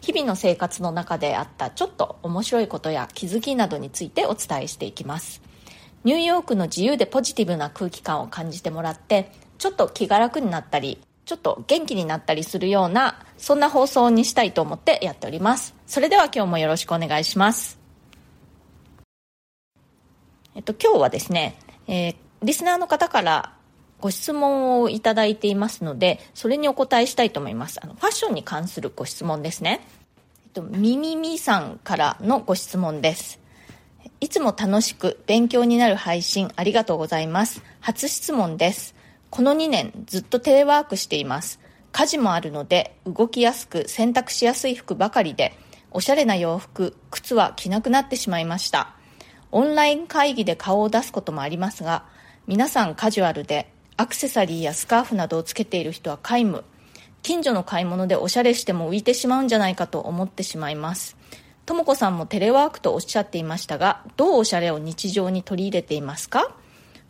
日々の生活の中であったちょっと面白いことや気づきなどについてお伝えしていきます。ニューヨークの自由でポジティブな空気感を感じてもらってちょっと気が楽になったりちょっと元気になったりするようなそんな放送にしたいと思ってやっております。それでは今日もよろしくお願いします。えっと今日はですね、えー、リスナーの方からご質問をいただいていますので、それにお答えしたいと思います。あの、ファッションに関するご質問ですね。えっと、みみみさんからのご質問です。いつも楽しく勉強になる配信ありがとうございます。初質問です。この2年ずっとテレワークしています。家事もあるので動きやすく洗濯しやすい服ばかりで、おしゃれな洋服、靴は着なくなってしまいました。オンライン会議で顔を出すこともありますが、皆さんカジュアルでアクセサリーやスカーフなどをつけている人は皆無。近所の買い物でおしゃれしても浮いてしまうんじゃないかと思ってしまいます。とも子さんもテレワークとおっしゃっていましたがどうおしゃれを日常に取り入れていますか？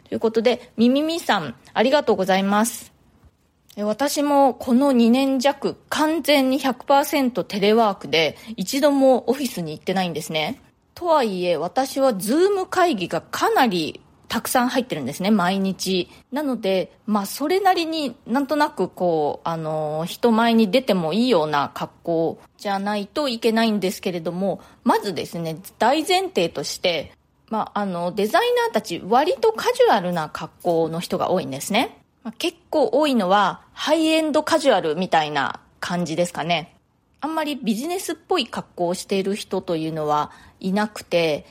ということでみみみさんありがとうございます。私もこの2年弱完全に100%テレワークで一度もオフィスに行ってないんですね。とはいえ私はズーム会議がかなりたくさん入ってるんですね、毎日。なので、まあ、それなりになんとなくこう、あの、人前に出てもいいような格好じゃないといけないんですけれども、まずですね、大前提として、まあ、あの、デザイナーたち、割とカジュアルな格好の人が多いんですね。ま、結構多いのは、ハイエンドカジュアルみたいな感じですかね。あんまりビジネスっぽい格好をしている人というのはいなくて、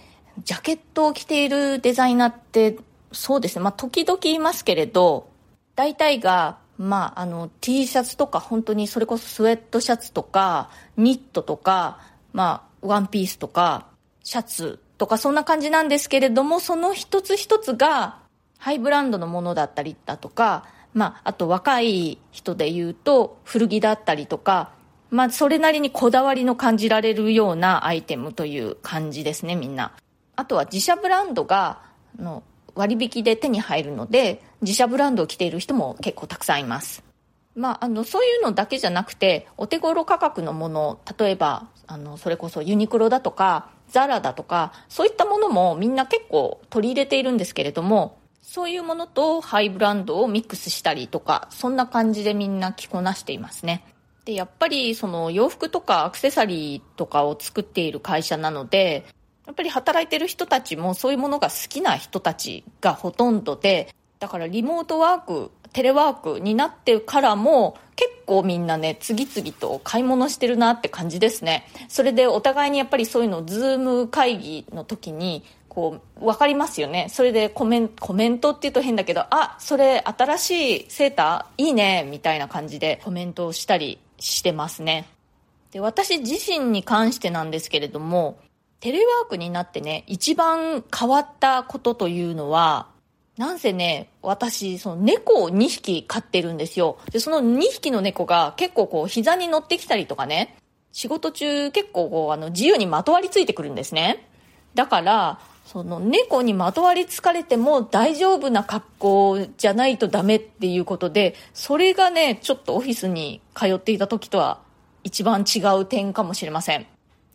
ジャケットを着ているデザイナーって、そうですね、まあ、時々いますけれど、大体が、まあ、あの、T シャツとか、本当にそれこそスウェットシャツとか、ニットとか、まあ、ワンピースとか、シャツとか、そんな感じなんですけれども、その一つ一つが、ハイブランドのものだったりだとか、まあ、あと若い人で言うと、古着だったりとか、まあ、それなりにこだわりの感じられるようなアイテムという感じですね、みんな。あとは自社ブランドがあの割引で手に入るので自社ブランドを着ている人も結構たくさんいます。まあ、あのそういうのだけじゃなくてお手頃価格のもの例えばあのそれこそユニクロだとかザラだとかそういったものもみんな結構取り入れているんですけれどもそういうものとハイブランドをミックスしたりとかそんな感じでみんな着こなしていますねでやっぱりその洋服とかアクセサリーとかを作っている会社なのでやっぱり働いてる人たちもそういうものが好きな人たちがほとんどで、だからリモートワーク、テレワークになってからも結構みんなね、次々と買い物してるなって感じですね。それでお互いにやっぱりそういうのズーム会議の時にこう、わかりますよね。それでコメンコメントって言うと変だけど、あ、それ新しいセーターいいね、みたいな感じでコメントをしたりしてますね。で、私自身に関してなんですけれども、テレワークになってね、一番変わったことというのは、なんせね、私、その猫を2匹飼ってるんですよ。で、その2匹の猫が結構こう膝に乗ってきたりとかね、仕事中結構こうあの自由にまとわりついてくるんですね。だから、その猫にまとわりつかれても大丈夫な格好じゃないとダメっていうことで、それがね、ちょっとオフィスに通っていた時とは一番違う点かもしれません。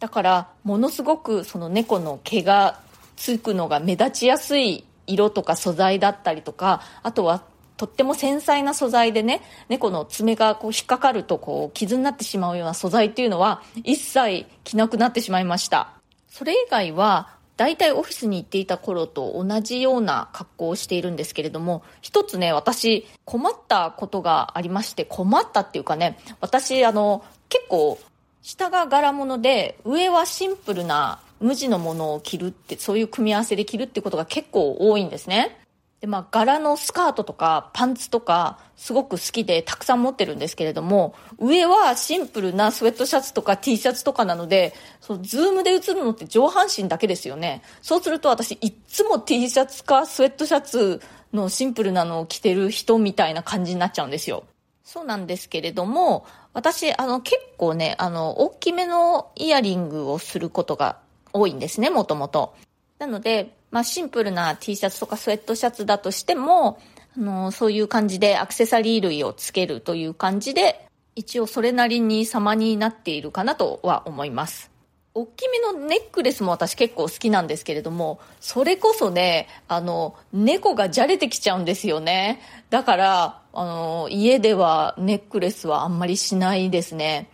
だからものすごくその猫の毛がつくのが目立ちやすい色とか素材だったりとかあとはとっても繊細な素材でね猫の爪がこう引っかかるとこう傷になってしまうような素材っていうのは一切着なくなってしまいました。それ以外は大体オフィスに行っていた頃と同じような格好をしているんですけれども一つね私困ったことがありまして困ったっていうかね私あの結構下が柄物で、上はシンプルな無地のものを着るって、そういう組み合わせで着るってことが結構多いんですね。で、まあ、柄のスカートとかパンツとかすごく好きでたくさん持ってるんですけれども、上はシンプルなスウェットシャツとか T シャツとかなので、そのズームで映るのって上半身だけですよね。そうすると私いつも T シャツかスウェットシャツのシンプルなのを着てる人みたいな感じになっちゃうんですよ。そうなんですけれども、私、あの、結構ね、あの、大きめのイヤリングをすることが多いんですね、もともと。なので、まあ、シンプルな T シャツとかスウェットシャツだとしても、あの、そういう感じでアクセサリー類をつけるという感じで、一応それなりに様になっているかなとは思います。大きめのネックレスも私結構好きなんですけれども、それこそね、あの、猫がじゃれてきちゃうんですよね。だから、あの、家ではネックレスはあんまりしないですね。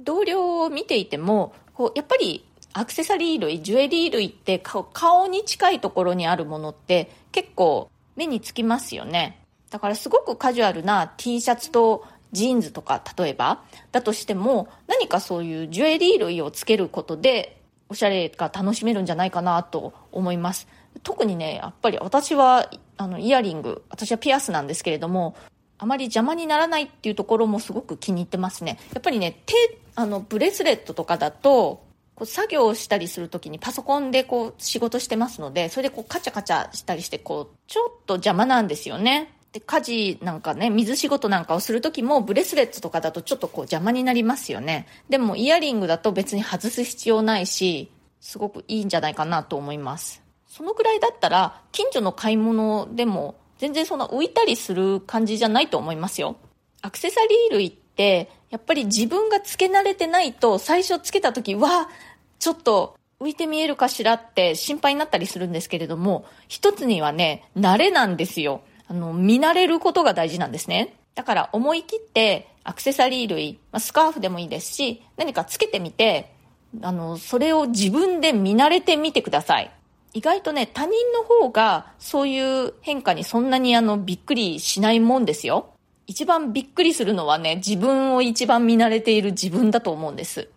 同僚を見ていても、こうやっぱりアクセサリー類、ジュエリー類って顔に近いところにあるものって結構目につきますよね。だからすごくカジュアルな T シャツとジーンズとか例えばだとしても何かそういうジュエリー類をつけることでおしゃれが楽しめるんじゃないかなと思います。特にね、やっぱり私はあのイヤリング、私はピアスなんですけれども、あまり邪魔にならないっていうところもすごく気に入ってますね。やっぱりね、手、あの、ブレスレットとかだと、こう作業をしたりするときにパソコンでこう仕事してますので、それでこうカチャカチャしたりして、こう、ちょっと邪魔なんですよね。で、家事なんかね、水仕事なんかをするときも、ブレスレットとかだとちょっとこう邪魔になりますよね。でも、イヤリングだと別に外す必要ないし、すごくいいんじゃないかなと思います。そのくらいだったら、近所の買い物でも、全然そんな浮いたりする感じじゃないと思いますよ。アクセサリー類って、やっぱり自分がつけ慣れてないと、最初つけた時は、ちょっと浮いて見えるかしらって心配になったりするんですけれども、一つにはね、慣れなんですよ。あの、見慣れることが大事なんですね。だから思い切ってアクセサリー類、まあ、スカーフでもいいですし、何かつけてみて、あの、それを自分で見慣れてみてください。意外とね、他人の方がそういう変化にそんなにあの、びっくりしないもんですよ。一番びっくりするのはね、自分を一番見慣れている自分だと思うんです。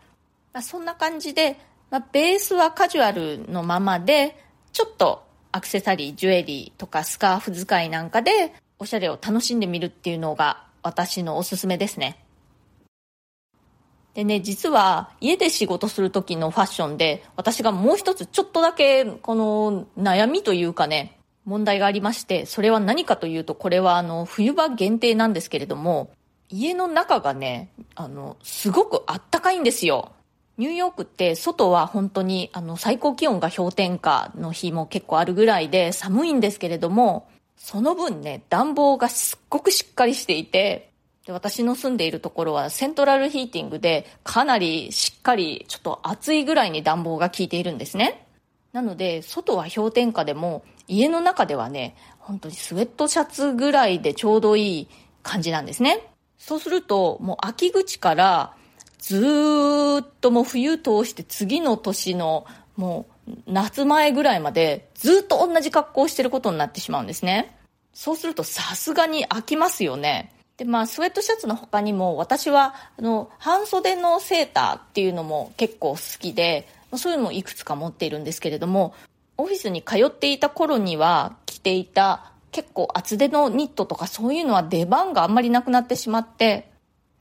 まあ、そんな感じで、まあ、ベースはカジュアルのままで、ちょっとアクセサリー、ジュエリーとかスカーフ使いなんかで、おしゃれを楽しんでみるっていうのが私のおすすめですね。でね、実は家で仕事する時のファッションで、私がもう一つちょっとだけこの悩みというかね、問題がありまして、それは何かというと、これはあの、冬場限定なんですけれども、家の中がね、あの、すごくあったかいんですよ。ニューヨークって外は本当にあの最高気温が氷点下の日も結構あるぐらいで寒いんですけれども、その分ね、暖房がすっごくしっかりしていて、で私の住んでいるところはセントラルヒーティングでかなりしっかりちょっと暑いぐらいに暖房が効いているんですね。なので、外は氷点下でも家の中ではね、本当にスウェットシャツぐらいでちょうどいい感じなんですね。そうすると、もう秋口からずっともう冬通して次の年のもう夏前ぐらいまでずっと同じ格好をしてることになってしまうんですね。そうするとさすがに飽きますよね。で、まあ、スウェットシャツの他にも、私は、あの、半袖のセーターっていうのも結構好きで、そういうのもいくつか持っているんですけれども、オフィスに通っていた頃には着ていた結構厚手のニットとかそういうのは出番があんまりなくなってしまって、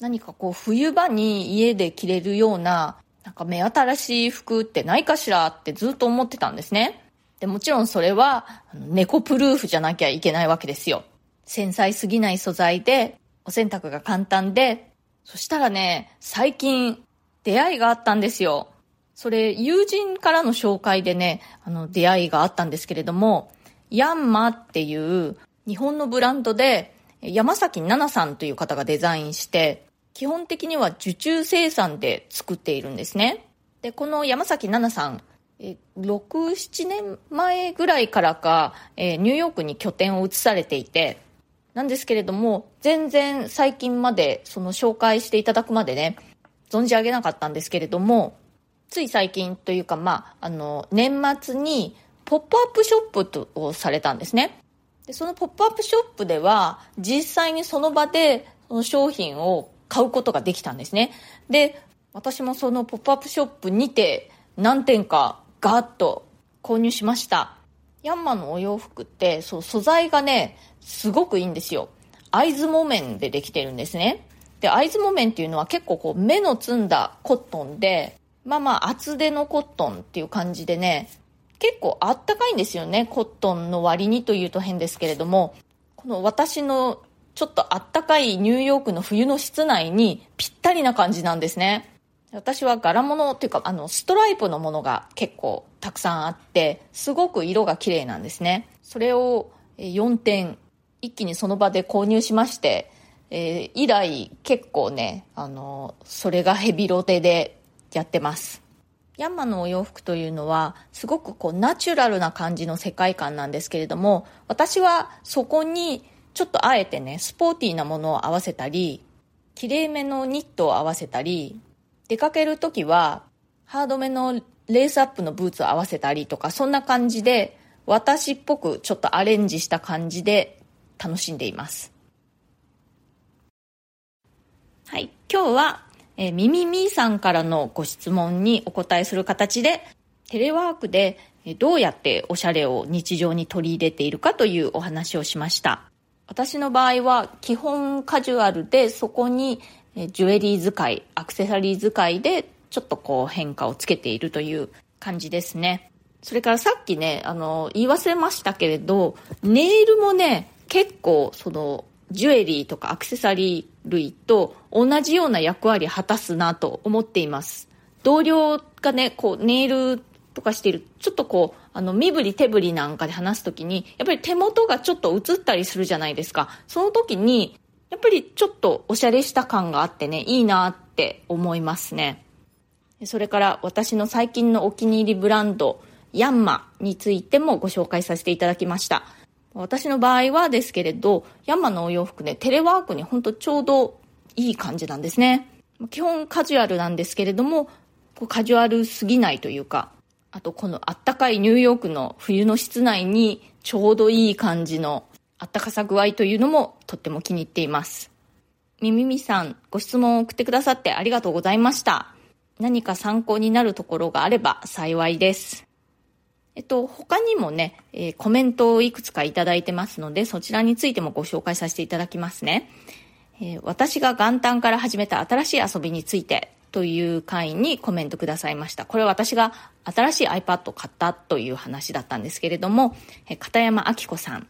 何かこう冬場に家で着れるような、なんか目新しい服ってないかしらってずっと思ってたんですね。で、もちろんそれは猫プルーフじゃなきゃいけないわけですよ。繊細すぎない素材で、お洗濯が簡単で、そしたらね、最近出会いがあったんですよ。それ、友人からの紹介でね、あの、出会いがあったんですけれども、ヤンマっていう日本のブランドで山崎奈々さんという方がデザインして、基本的には受注生産で作っているんですね。で、この山崎奈々さん、え6、7年前ぐらいからか、えニューヨークに拠点を移されていて、なんですけれども、全然最近まで、その紹介していただくまでね、存じ上げなかったんですけれども、つい最近というか、まあ、あの、年末に、ポップアップショップをされたんですね。で、そのポップアップショップでは、実際にその場で、その商品を買うことができたんですね。で、私もそのポップアップショップにて、何点かガーッと購入しました。ヤンマのお洋服ってそう素材がねすごくいいんですよ会津木綿でできてるんですねで会津木綿っていうのは結構こう目の摘んだコットンでまあまあ厚手のコットンっていう感じでね結構あったかいんですよねコットンの割にというと変ですけれどもこの私のちょっとあったかいニューヨークの冬の室内にぴったりな感じなんですね。私は柄物っていうかあのストライプのものが結構たくさんあってすごく色が綺麗なんですね。それを4点一気にその場で購入しまして、えー、以来結構ねあのそれがヘビロテでやってます。ヤンマのお洋服というのはすごくこうナチュラルな感じの世界観なんですけれども私はそこにちょっとあえてねスポーティーなものを合わせたりきれいめのニットを合わせたり出かけるときは、ハードめのレースアップのブーツを合わせたりとか、そんな感じで、私っぽくちょっとアレンジした感じで楽しんでいます。はい。今日は、えー、ミミミーさんからのご質問にお答えする形で、テレワークでどうやっておしゃれを日常に取り入れているかというお話をしました。私の場合は基本カジュアルでそこにジュエリー使い、アクセサリー使いでちょっとこう変化をつけているという感じですね。それからさっきね、あの、言い忘れましたけれど、ネイルもね、結構その、ジュエリーとかアクセサリー類と同じような役割果たすなと思っています。同僚がね、こう、ネイルとかしている、ちょっとこう、あの、身振り手振りなんかで話すときに、やっぱり手元がちょっと映ったりするじゃないですか。その時に、やっぱりちょっとおしゃれした感があってね、いいなって思いますね。それから私の最近のお気に入りブランド、ヤンマについてもご紹介させていただきました。私の場合はですけれど、ヤンマのお洋服ね、テレワークにほんとちょうどいい感じなんですね。基本カジュアルなんですけれども、カジュアルすぎないというか、あとこのあったかいニューヨークの冬の室内にちょうどいい感じのあったかさ具合というのもとっても気に入っています。みみみさん、ご質問を送ってくださってありがとうございました。何か参考になるところがあれば幸いです。えっと、他にもね、えー、コメントをいくつかいただいてますので、そちらについてもご紹介させていただきますね。えー、私が元旦から始めた新しい遊びについてという回にコメントくださいました。これは私が新しい iPad を買ったという話だったんですけれども、え、片山明子さん、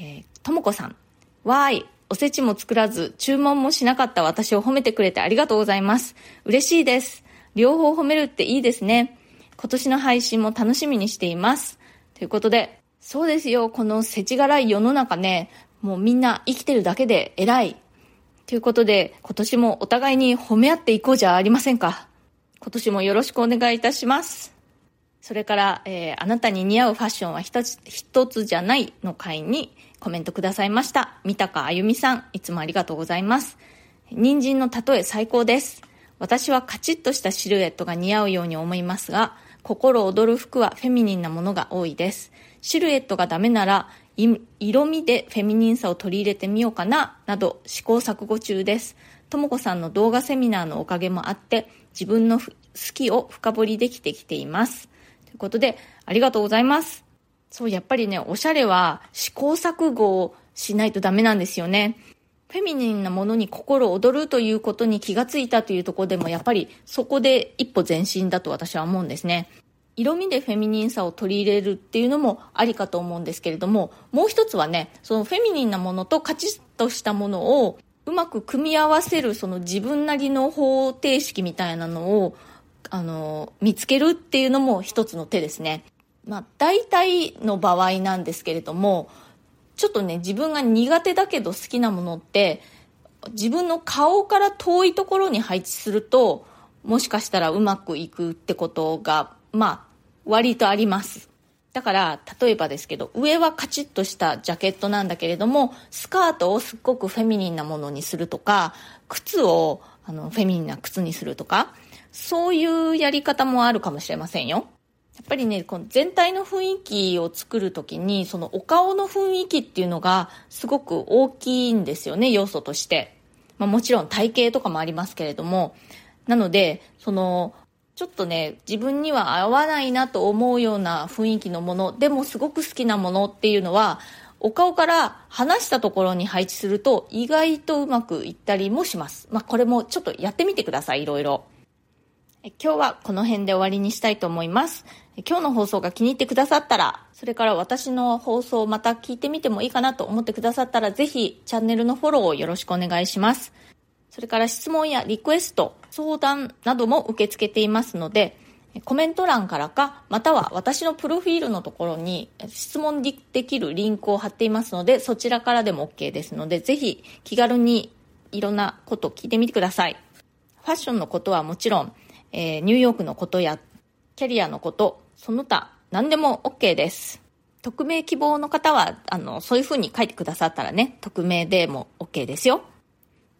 え、ともこさん。わーい。おせちも作らず、注文もしなかった私を褒めてくれてありがとうございます。嬉しいです。両方褒めるっていいですね。今年の配信も楽しみにしています。ということで、そうですよ。この世知辛い世の中ね、もうみんな生きてるだけで偉い。ということで、今年もお互いに褒め合っていこうじゃありませんか。今年もよろしくお願いいたします。それから、えー、あなたに似合うファッションは一つ一つじゃないの回にコメントくださいました。三高あゆみさん、いつもありがとうございます。人参の例え最高です。私はカチッとしたシルエットが似合うように思いますが、心躍る服はフェミニンなものが多いです。シルエットがダメなら、色味でフェミニンさを取り入れてみようかな、など試行錯誤中です。ともこさんの動画セミナーのおかげもあって、自分の好きを深掘りできてきています。ということで、ありがとうございます。そう、やっぱりね、おしゃれは試行錯誤をしないとダメなんですよね。フェミニンなものに心躍るということに気がついたというとこでも、やっぱりそこで一歩前進だと私は思うんですね。色味でフェミニンさを取り入れるっていうのもありかと思うんですけれども、もう一つはね、そのフェミニンなものとカチッとしたものをうまく組み合わせるその自分なりの方程式みたいなのをあの見つけるっていうのも一つの手ですね。まあ、大体の場合なんですけれども、ちょっとね、自分が苦手だけど好きなものって、自分の顔から遠いところに配置すると、もしかしたらうまくいくってことが、まあ、割とあります。だから、例えばですけど、上はカチッとしたジャケットなんだけれども、スカートをすっごくフェミニンなものにするとか、靴をあのフェミニンな靴にするとか、そういうやり方もあるかもしれませんよ。やっぱりね、この全体の雰囲気を作るときに、そのお顔の雰囲気っていうのがすごく大きいんですよね、要素として。まあもちろん体型とかもありますけれども。なので、その、ちょっとね、自分には合わないなと思うような雰囲気のもの、でもすごく好きなものっていうのは、お顔から離したところに配置すると意外とうまくいったりもします。まあ、これもちょっとやってみてください、いろいろ。今日はこの辺で終わりにしたいと思います。今日の放送が気に入ってくださったら、それから私の放送をまた聞いてみてもいいかなと思ってくださったら、ぜひチャンネルのフォローをよろしくお願いします。それから質問やリクエスト、相談なども受け付けていますので、コメント欄からか、または私のプロフィールのところに質問できるリンクを貼っていますので、そちらからでも OK ですので、ぜひ気軽にいろんなことを聞いてみてください。ファッションのことはもちろん、えー、ニューヨークのことやキャリアのこと、その他何でも OK です。匿名希望の方は、あの、そういう風に書いてくださったらね、匿名でも OK ですよ。